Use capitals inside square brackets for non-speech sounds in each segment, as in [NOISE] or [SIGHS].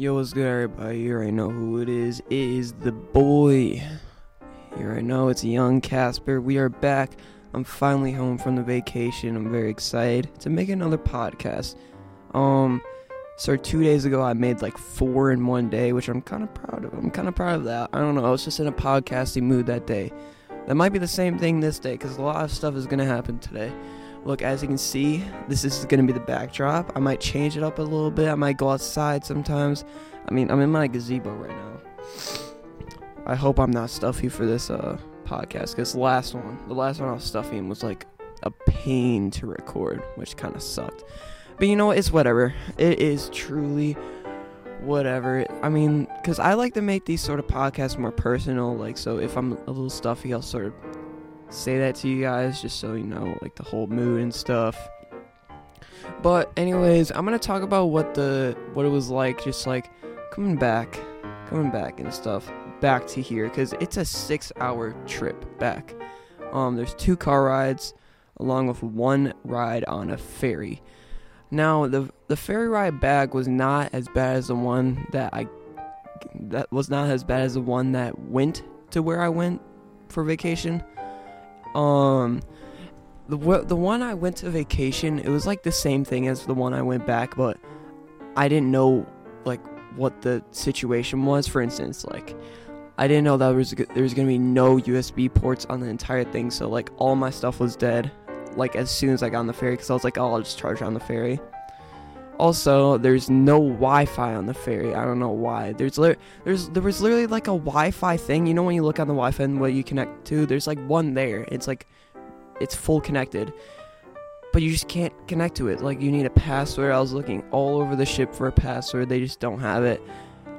Yo, what's good, everybody? You already know who it is. It is the boy. You already know it's Yung Kasperr. We are back. I'm finally home from the vacation. I'm very excited to make another podcast. Um, so two days ago, I made like four in one day, which I'm kind of proud of. I'm kind of proud of that. I don't know. I was just in a podcasting mood that day. That might be the same thing this day because a lot of stuff is gonna happen today. Look, as you can see, this is going to be the backdrop. I might change it up a little bit. I might go outside sometimes. I mean, I'm in my gazebo right now. I hope I'm not stuffy for this uh, podcast because the last one, the last one I was stuffy was like a pain to record, which kind of sucked. But you know what? It's whatever. It is truly whatever. I mean, because I like to make these sort of podcasts more personal. Like, so if I'm a little stuffy, I'll sort of say that to you guys just so you know like the whole mood and stuff. But anyways, I'm gonna talk about what the what it was like just like coming back, coming back and stuff back to here because it's a six hour trip back. Um, there's two car rides along with one ride on a ferry. Now the the ferry ride back was not as bad as the one that I that was not as bad as the one that went to where I went for vacation. Um, the the one I went to vacation, it was like the same thing as the one I went back, but I didn't know like what the situation was. For instance, like I didn't know that was there was gonna be no USB ports on the entire thing, so like all my stuff was dead. Like as soon as I got on the ferry, because I was like, oh, I'll just charge on the ferry. Also, there's no Wi-Fi on the ferry. I don't know why. There's li- there's there was literally like a Wi-Fi thing. You know when you look on the Wi-Fi and what you connect to, there's like one there. It's like it's full connected, but you just can't connect to it. Like you need a password. I was looking all over the ship for a password. They just don't have it.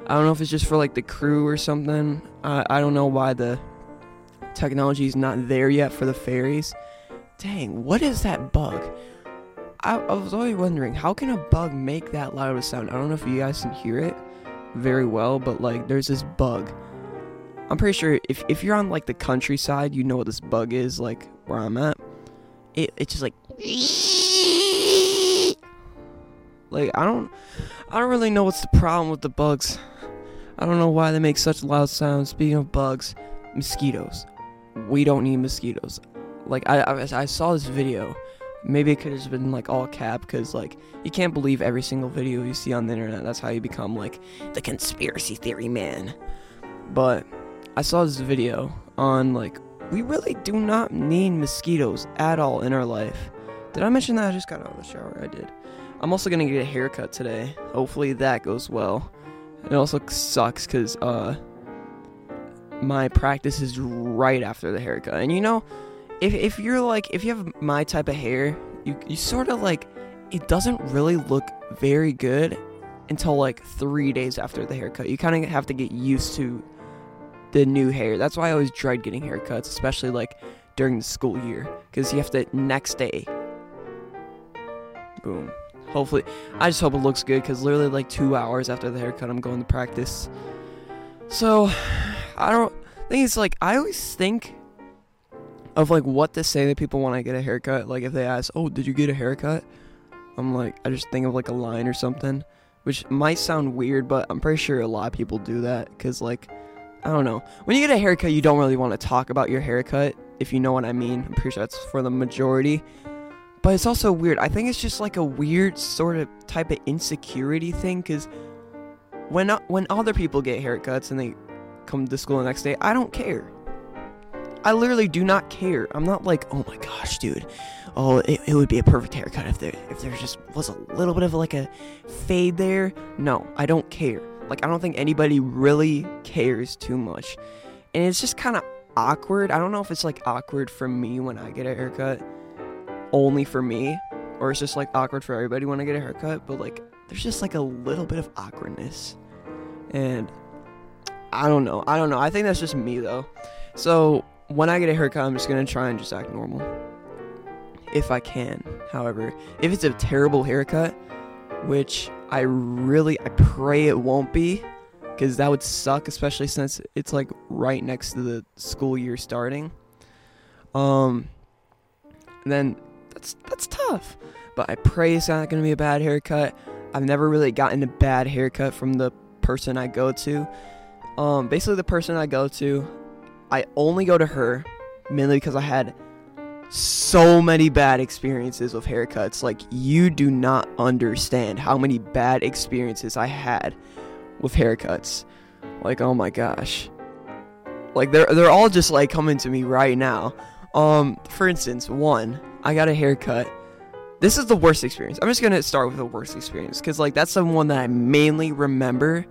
I don't know if it's just for like the crew or something. I I don't know why the technology is not there yet for the ferries. Dang, what is that bug? I, I was always wondering how can a bug make that loud of a sound. I don't know if you guys can hear it very well, but like there's this bug. I'm pretty sure if if you're on like the countryside, you know what this bug is. Like where I'm at, it it's just like [LAUGHS] like I don't I don't really know what's the problem with the bugs. I don't know why they make such loud sounds. Speaking of bugs, mosquitoes. We don't need mosquitoes. Like I I, I saw this video Maybe it could have been like all cap because like you can't believe every single video you see on the internet. That's how you become like the conspiracy theory man. But I saw this video on like we really do not need mosquitoes at all in our life. Did I mention that I just got out of the shower? I did. I'm also gonna get a haircut today. Hopefully that goes well. It also sucks because uh my practice is right after the haircut, and you know if if you're like if you have my type of hair, you you sort of like it doesn't really look very good until like three days after the haircut. You kind of have to get used to the new hair. That's why I always dread getting haircuts, especially like during the school year, because you have to next day. Boom. Hopefully, I just hope it looks good, because literally like two hours after the haircut, I'm going to practice. So, [SIGHS] I don't think it's like I always think of like what to say to people when I get a haircut. Like if they ask, "Oh, did you get a haircut?" I'm like, I just think of like a line or something, which might sound weird, but I'm pretty sure a lot of people do that because like, I don't know. When you get a haircut, you don't really want to talk about your haircut, if you know what I mean. I'm pretty sure that's for the majority. But it's also weird. I think it's just like a weird sort of type of insecurity thing because when when other people get haircuts and they come to school the next day, I don't care. I literally do not care. I'm not like, oh my gosh, dude. Oh, it, it would be a perfect haircut if there if there just was a little bit of like a fade there. No, I don't care. Like I don't think anybody really cares too much. And it's just kind of awkward. I don't know if it's like awkward for me when I get a haircut, only for me, or it's just like awkward for everybody when I get a haircut, but like there's just like a little bit of awkwardness. And I don't know. I don't know. I think that's just me though. So when I get a haircut, I'm just gonna try and just act normal. If I can. However, if it's a terrible haircut, which I really I pray it won't be, because that would suck, especially since it's like right next to the school year starting. Um, then that's that's tough. But I pray it's not gonna be a bad haircut. I've never really gotten a bad haircut from the person I go to. Um, basically, the person I go to, I only go to her mainly because I had so many bad experiences with haircuts. Like, you do not understand how many bad experiences I had with haircuts. Like, oh my gosh. Like, they're, they're all just like coming to me right now. Um, for instance, one, I got a haircut. This is the worst experience. I'm just gonna start with the worst experience because, like, that's the one that I mainly remember.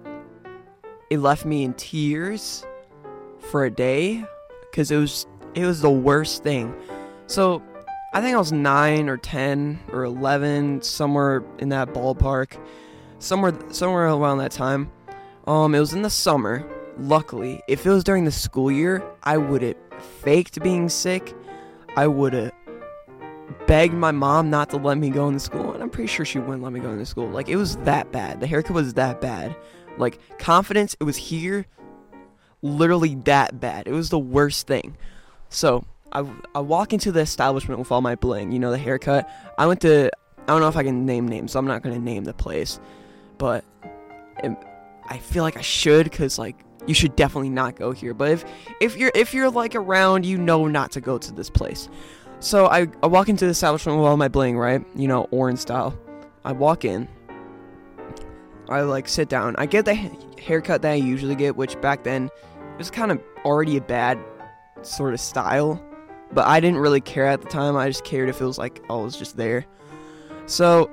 It left me in tears for a day because it was it was the worst thing. So, I think I was nine or ten or eleven, somewhere in that ballpark, somewhere somewhere around that time. Um, it was in the summer. Luckily, if it was during the school year, I would have faked being sick. I would have begged my mom not to let me go into school, and I'm pretty sure she wouldn't let me go into school. Like it was that bad. The haircut was that bad. Like confidence, it was here, literally that bad. It was the worst thing. So I, I walk into the establishment with all my bling, you know, the haircut. I went to, I don't know if I can name names, so I'm not going to name the place. But it, I feel like I should because, like, you should definitely not go here. But if, if you're if you're like around, you know not to go to this place. So I, I walk into the establishment with all my bling, right? You know, orange style. I walk in. I like sit down. I get the haircut that I usually get, which back then was kind of already a bad sort of style. But I didn't really care at the time. I just cared if it was like oh, I was just there. So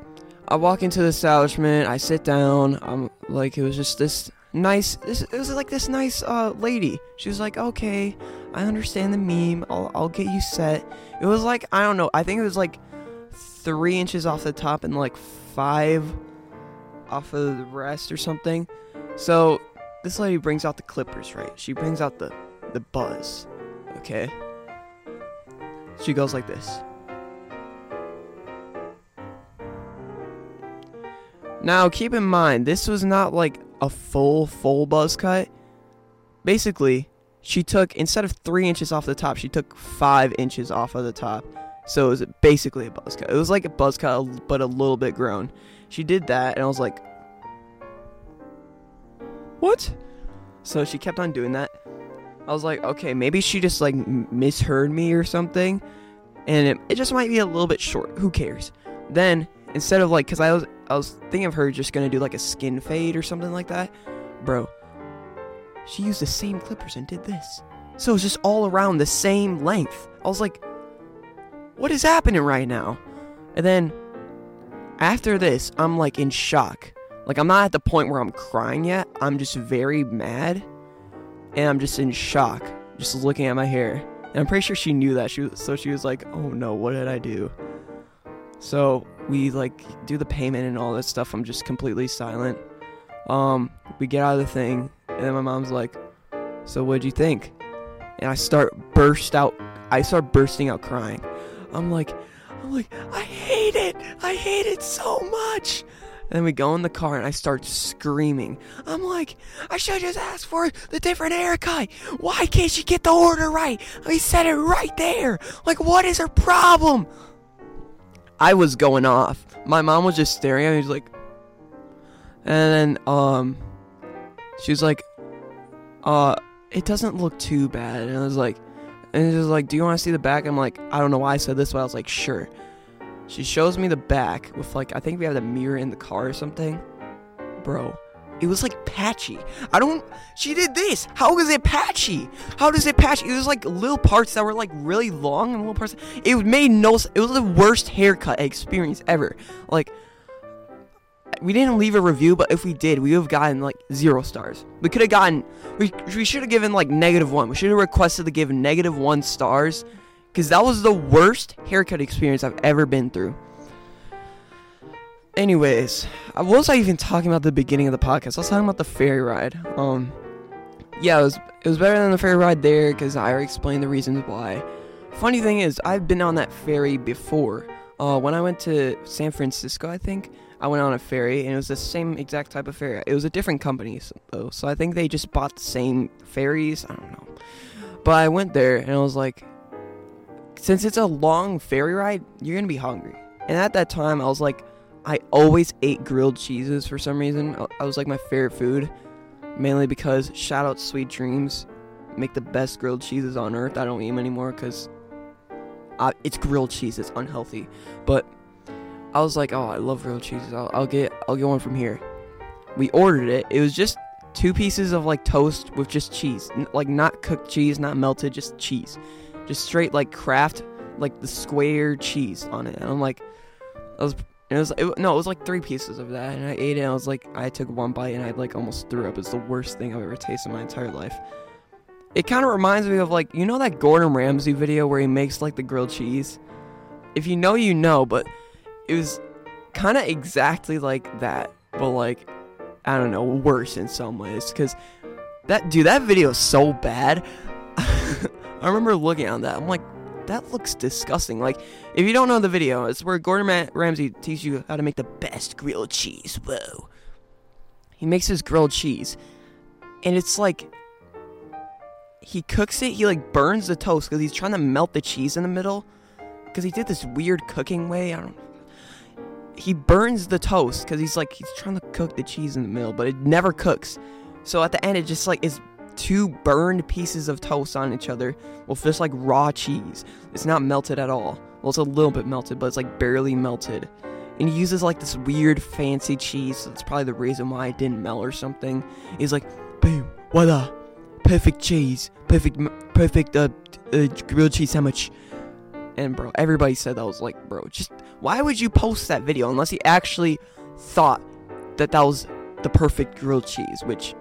I walk into the establishment. I sit down. I'm like it was just this nice. This it was like this nice uh, lady. She was like, okay, I understand the meme. I'll I'll get you set. It was like I don't know. I think it was like three inches off the top and like five off of the rest or something. So this lady brings out the clippers, right? She brings out the the buzz. Okay. She goes like this. Now, keep in mind, this was not like a full, full buzz cut. Basically, she took, instead of three inches off the top, she took five inches off of the top. So it was basically a buzz cut. It was like a buzz cut, but a little bit grown. She did that, and I was like, what? So she kept on doing that. I was like, okay, maybe she just like misheard me or something, and it, it just might be a little bit short. Who cares? Then instead of like, cause I was I was thinking of her just gonna do like a skin fade or something like that, bro. She used the same clippers and did this, so it's just all around the same length. I was like, what is happening right now? And then after this, I'm like in shock. Like I'm not at the point where I'm crying yet. I'm just very mad and I'm just in shock, just looking at my hair. And I'm pretty sure she knew that. She was, so she was like, "Oh no, what did I do?" So we like do the payment and all that stuff. I'm just completely silent. Um, we get out of the thing, and then my mom's like, "So what'd you think?" And I start burst out. I start bursting out crying. I'm like, I'm like, I hate it. I hate it so much. And then we go in the car and I start screaming. I'm like, I should just ask for the different haircut. Why can't she get the order right? We said it right there. Like, what is her problem? I was going off. My mom was just staring at me. She's like, and then, um, she was like, uh, it doesn't look too bad. And I was like, and she was like, do you want to see the back? I'm like, I don't know why I said this, but I was like, sure. She shows me the back with like I think we have the mirror in the car or something. Bro, it was like patchy. I don't she did this. How was it patchy? How does it patch? It was like little parts that were like really long and little parts. It made no it was the worst haircut experience ever. Like we didn't leave a review, but if we did, we would have gotten like zero stars. We could have gotten we we should have given like negative one. We should have requested to give negative one stars because that was the worst haircut experience I've ever been through. Anyways, uh, what was I even talking about the beginning of the podcast? I was talking about the ferry ride. Um, yeah, it was it was better than the ferry ride there because I explained the reasons why. Funny thing is, I've been on that ferry before. Uh, when I went to San Francisco, I think I went on a ferry, and it was the same exact type of ferry. It was a different company, though, so I think they just bought the same ferries. I don't know, but I went there, and I was like, since it's a long ferry ride, you're gonna be hungry. And at that time, I was like, I always ate grilled cheeses for some reason. I was like my favorite food. mainly because shout out Sweet Dreams, make the best grilled cheeses on earth. I don't eat them anymore because it's grilled cheese. It's unhealthy, but I was like, oh, I love grilled cheeses. I'll, I'll get I'll get one from here. We ordered it. It was just two pieces of like toast with just cheese, like not cooked cheese, not melted, just cheese, just straight like Kraft, like the square cheese on it. And I'm like, I was. It was it, no, it was like three pieces of that, and I ate it. and I was like, I took one bite, and I like almost threw up. It's the worst thing I've ever tasted in my entire life. It kind of reminds me of like you know that Gordon Ramsay video where he makes like the grilled cheese. If you know, you know, but it was kind of exactly like that, but like I don't know, worse in some ways. Cause that dude, that video is so bad. I remember looking at that. I'm like, that looks disgusting. Like, if you don't know the video, it's where Gordon Ramsay teaches you how to make the best grilled cheese. Whoa. He makes his grilled cheese, and it's like he cooks it. He like burns the toast because he's trying to melt the cheese in the middle. Because he did this weird cooking way. I don't. He burns the toast because he's like he's trying to cook the cheese in the middle, but it never cooks. So at the end, it just like is two burned pieces of toast on each other with just like raw cheese. It's not melted at all. Well, it's a little bit melted, but it's like barely melted. And he uses like this weird fancy cheese. So that's probably the reason why it didn't melt or something. He's like, boom, voila, perfect cheese, perfect, perfect uh, uh, grilled cheese sandwich. And bro, everybody said that was like, bro, just why would you post that video unless he actually thought that that was the perfect grilled cheese, which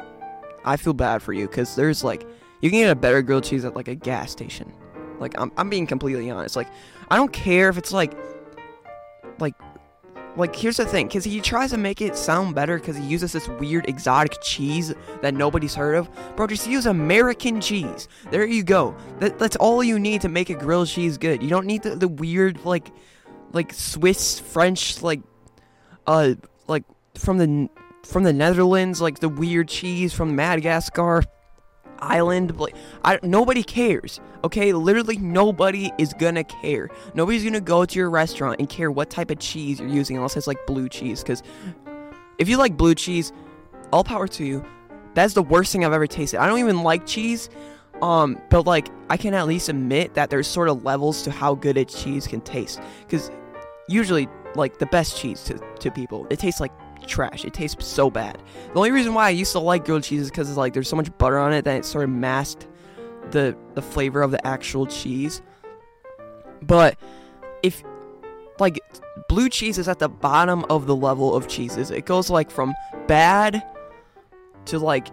I feel bad for you because there's like you can get a better grilled cheese at like a gas station. Like I'm I'm being completely honest. Like I don't care if it's like like like here's the thing because he tries to make it sound better because he uses this weird exotic cheese that nobody's heard of bro just use american cheese there you go that, that's all you need to make a grilled cheese good you don't need the, the weird like like swiss french like uh like from the from the Netherlands, like the weird cheese from Madagascar island. Like, I, nobody cares. Okay, literally nobody is gonna care. Nobody's gonna go to your restaurant and care what type of cheese you're using unless it's like blue cheese. Because if you like blue cheese, all power to you. That's the worst thing I've ever tasted. I don't even like cheese. Um, but like I can at least admit that there's sort of levels to how good a cheese can taste. Because usually, like the best cheese to, to people, it tastes like trash. It tastes so bad. The only reason why I used to like grilled cheese is because it's like there's so much butter on it that it sort of masked the the flavor of the actual cheese. But if like blue cheese is at the bottom of the level of cheeses. It goes like from bad to like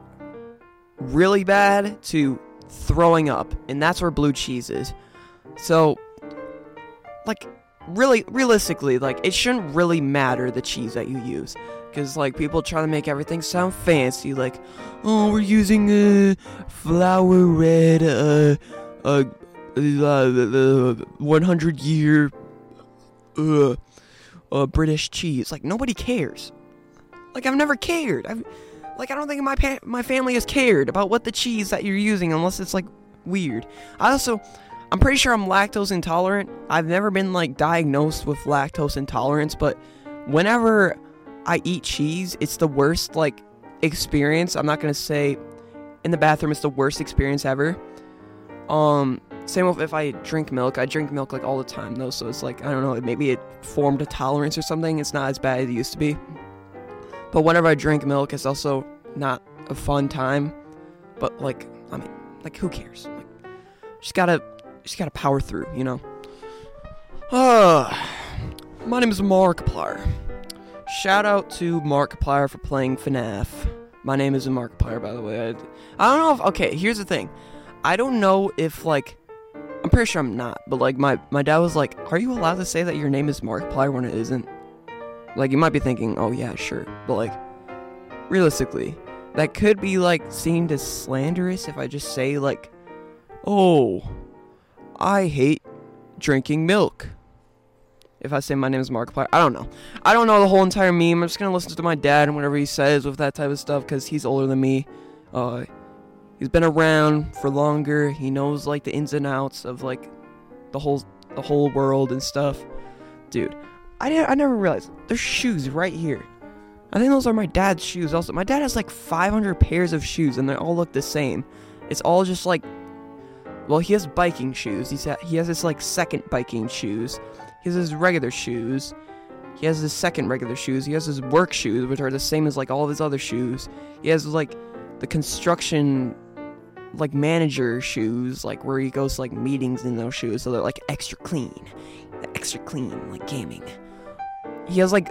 really bad to throwing up, and that's where blue cheese is. So like really realistically like it shouldn't really matter the cheese that you use because like people try to make everything sound fancy like oh we're using a flower red uh uh, uh, 100 year uh, uh british cheese. Like nobody cares. Like i've never cared. I've like i don't think my pa- my family has cared about what the cheese that you're using unless it's like weird. I also I'm pretty sure I'm lactose intolerant. I've never been like diagnosed with lactose intolerance, but whenever I eat cheese, it's the worst like experience. I'm not gonna say in the bathroom it's the worst experience ever. Um, same with if I drink milk. I drink milk like all the time though, so it's like I don't know, maybe it formed a tolerance or something. It's not as bad as it used to be. But whenever I drink milk, it's also not a fun time. But like, I mean, like who cares? Like, just gotta just gotta power through, you know. Uh, [SIGHS] my name is Markiplier. Shout out to Markiplier for playing FNAF. My name isn't Markiplier, by the way. I, I don't know if okay. Here's the thing. I don't know if like I'm pretty sure I'm not, but like my my dad was like, "Are you allowed to say that your name is Markiplier when it isn't?" Like you might be thinking, "Oh yeah, sure," but like realistically, that could be like seen as slanderous if I just say like, "Oh, I hate drinking milk. If I say my name is Markiplier, I don't know. I don't know the whole entire meme. I'm just gonna listen to my dad and whatever he says with that type of stuff because he's older than me. Uh, he's been around for longer. He knows like the ins and outs of like the whole the whole world and stuff. Dude, I didn't, I never realized there's shoes right here. I think those are my dad's shoes. Also, my dad has like 500 pairs of shoes, and they all look the same. It's all just like, well, he has biking shoes. He's ha- he has his like second biking shoes. He has his regular shoes. He has his second regular shoes. He has his work shoes, which are the same as like all of his other shoes. He has like the construction like manager shoes, like where he goes to like meetings in those shoes, so they're like extra clean, extra clean, like gaming. He has like,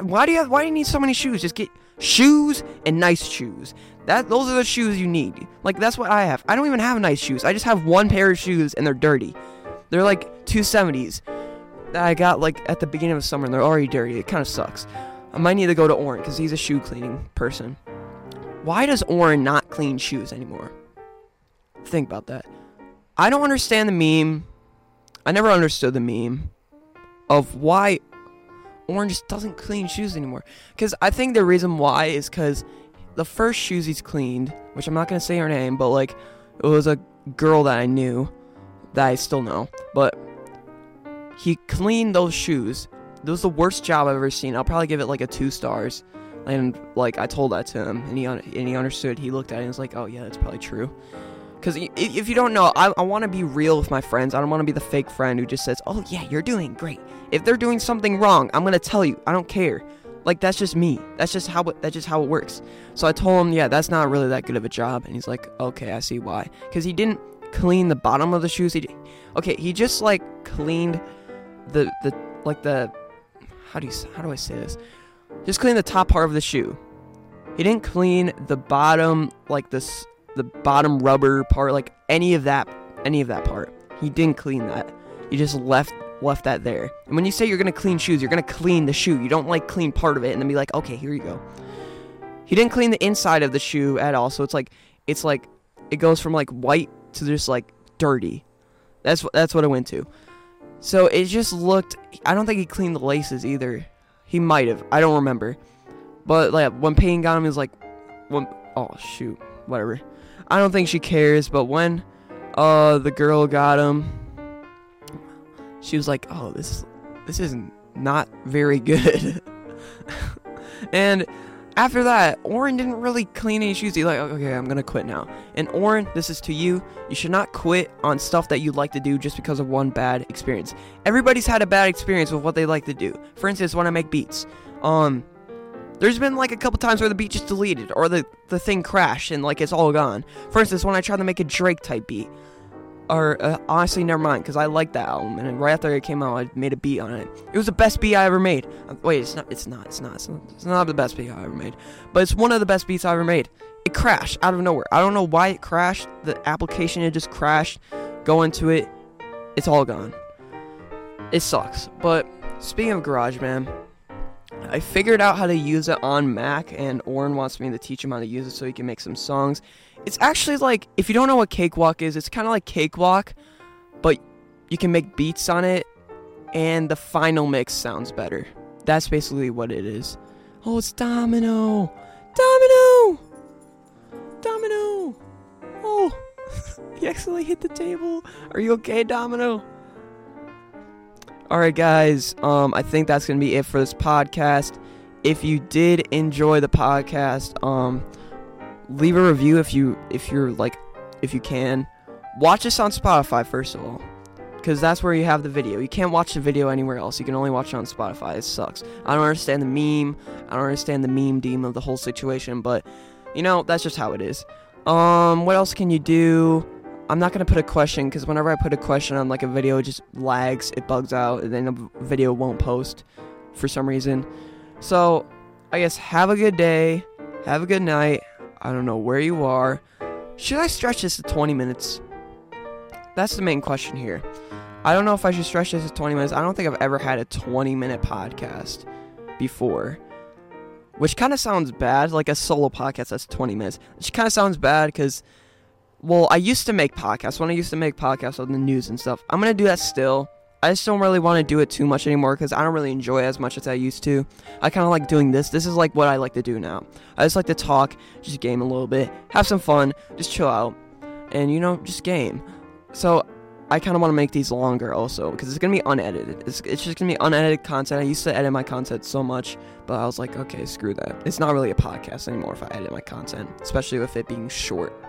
why do you have, why do you need so many shoes? Just get shoes and nice shoes. That those are the shoes you need. Like that's what I have. I don't even have nice shoes. I just have one pair of shoes and they're dirty. They're like 270s that I got like at the beginning of summer and they're already dirty. It kind of sucks. I might need to go to Oren because he's a shoe cleaning person. Why does Oren not clean shoes anymore? Think about that. I don't understand the meme. I never understood the meme of why Oren just doesn't clean shoes anymore. Because I think the reason why is because the first shoes he's cleaned, which I'm not gonna say her name, but like it was a girl that I knew, that I still know, but he cleaned those shoes. That was the worst job I've ever seen. I'll probably give it like a two stars. And like I told that to him, and he un- and he understood. He looked at it and was like, "Oh yeah, that's probably true." Because if you don't know, I, I want to be real with my friends. I don't want to be the fake friend who just says, "Oh yeah, you're doing great." If they're doing something wrong, I'm gonna tell you. I don't care. Like that's just me. That's just how it, that's just how it works. So I told him, "Yeah, that's not really that good of a job." And he's like, "Okay, I see why." Because he didn't clean the bottom of the shoes. He, okay, he just like cleaned the the like the how do you how do I say this? Just clean the top part of the shoe. He didn't clean the bottom like this the bottom rubber part like any of that any of that part. He didn't clean that. He just left left that there. And when you say you're going to clean shoes, you're going to clean the shoe. You don't like clean part of it and then be like, "Okay, here you go." He didn't clean the inside of the shoe at all. So it's like it's like it goes from like white to just like dirty. That's what that's what it went to. So it just looked. I don't think he cleaned the laces either. He might have. I don't remember. But like when Peyton got him, he was like, when oh shoot, whatever. I don't think she cares. But when uh the girl got him, she was like, oh this this is not very good. [LAUGHS] and after that, Oren didn't really clean any shoes. He's like, okay, I'm gonna quit now. And Oren, this is to you. You should not quit on stuff that you like to do just because of one bad experience. Everybody's had a bad experience with what they like to do. For instance, when I make beats, um, there's been like a couple times where the beat just deleted or the the thing crashed and like it's all gone. For instance, when I tried to make a Drake type beat, or uh, honestly, never mind, because I liked that album, and right after it came out, I made a beat on it. It was the best beat I ever made. Uh, wait, it's not. It's not. It's not. It's not, it's not the best beat I ever made, but it's one of the best beats I ever made. It crashed out of nowhere. I don't know why it crashed. The application it just crashed. Go into it, it's all gone. It sucks. But speaking of GarageBand, I figured out how to use it on Mac, and Oren wants me to teach him how to use it so he can make some songs. It's actually like, if you don't know what Cakewalk is, it's kind of like Cakewalk, but you can make beats on it, and the final mix sounds better. That's basically what it is. Oh, it's Domino! Domino! Domino! Oh, [LAUGHS] he accidentally hit the table. Are you okay, Domino? Alright, guys, um, I think that's gonna be it for this podcast. If you did enjoy the podcast, um, leave a review if you if you're like if you can. Watch us on Spotify first of all, because that's where you have the video. You can't watch the video anywhere else. You can only watch it on Spotify. It sucks. I don't understand the meme. I don't understand the meme deem of the whole situation, but you know that's just how it is. Um, what else can you do? I'm not gonna put a question because whenever I put a question on like a video, it just lags, it bugs out, and then the video won't post for some reason. So, I guess have a good day, have a good night. I don't know where you are. Should I stretch this to 20 minutes? That's the main question here. I don't know if I should stretch this to 20 minutes. I don't think I've ever had a 20 minute podcast before. Which kind of sounds bad, like a solo podcast that's 20 minutes. Which kind of sounds bad because, well, I used to make podcasts. When I used to make podcasts on the news and stuff, I'm to do that still. I just don't really want to do it too much anymore because I don't really enjoy it as much as I used to. I kind of like doing this. This is like what I like to do now. I just like to talk, just game a little bit, have some fun, just chill out, and you know, just game. So I kind of want to make these longer also because it's gonna be unedited. It's, it's just gonna be unedited content. I used to edit my content so much, but I was like, okay, screw that. It's not really a podcast anymore if I edit my content, especially with it being short.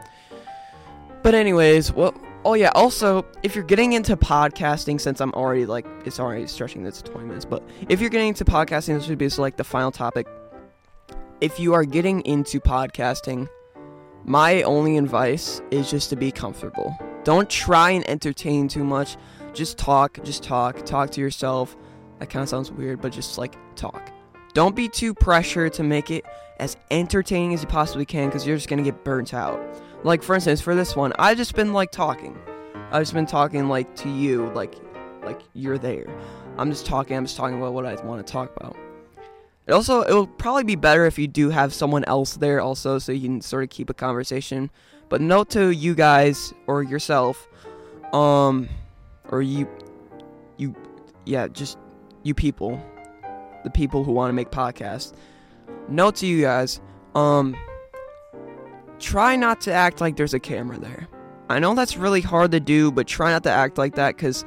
But anyways, well, oh yeah. Also, if you're getting into podcasting, since I'm already like, it's already stretching this to 20 minutes, but if you're getting into podcasting, this would be like the final topic. If you are getting into podcasting, my only advice is just to be comfortable. Don't try and entertain too much. Just talk, just talk, talk to yourself. That kind of sounds weird, but just like talk. Don't be too pressured to make it as entertaining as you possibly can because you're just going to get burnt out. Like, for instance, for this one, I've just been like talking. I've just been talking like to you, like, like you're there. I'm just talking, I'm just talking about what I want to talk about. It also, it will probably be better if you do have someone else there also so you can sort of keep a conversation. But note to you guys or yourself, um, or you, you, yeah, just you people, the people who want to make podcasts. Note to you guys, um, try not to act like there's a camera there. I know that's really hard to do, but try not to act like that because,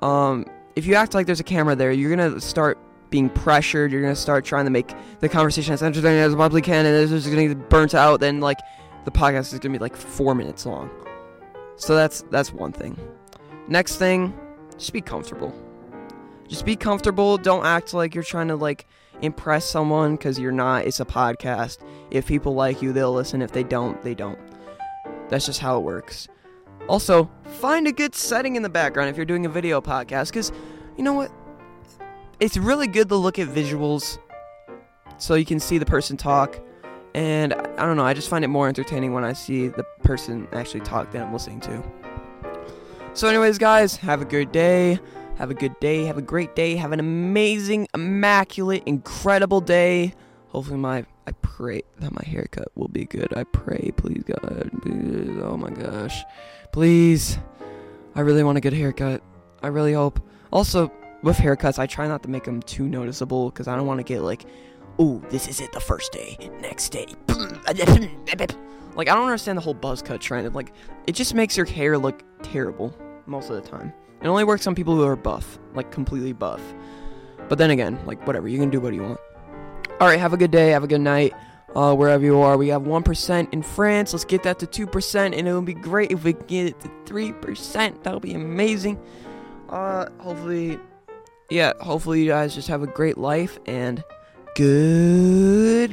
um, if you act like there's a camera there, you're gonna start being pressured. You're gonna start trying to make the conversation as entertaining as possibly can, and it's just gonna get burnt out. Then like the podcast is gonna be like four minutes long. So that's that's one thing. Next thing, just be comfortable. Just be comfortable. Don't act like you're trying to like impress someone because you're not. It's a podcast. If people like you, they'll listen. If they don't, they don't. That's just how it works. Also, find a good setting in the background if you're doing a video podcast because you know what? it's really good to look at visuals so you can see the person talk. And I don't know, I just find it more entertaining when I see the person actually talk that I'm listening to. So, anyways, guys, have a good day. Have a good day. Have a great day. Have an amazing, immaculate, incredible day. Hopefully, my I pray that my haircut will be good. I pray, please, God. Please. Oh my gosh, please. I really want a good haircut. I really hope. Also, with haircuts, I try not to make them too noticeable because I don't want to get like, oh, this is it the first day, next day. [LAUGHS] Like, I don't understand the whole buzz cut trend. Like, it just makes your hair look terrible most of the time. It only works on people who are buff, like completely buff. But then again, like, whatever, you can do what you want. Alright, have a good day, have a good night. Uh, wherever you are, we have 1% in France. Let's get that to 2%, and it would be great if we get it to 3%. That would be amazing. Uh, hopefully, yeah, hopefully you guys just have a great life and goodbye.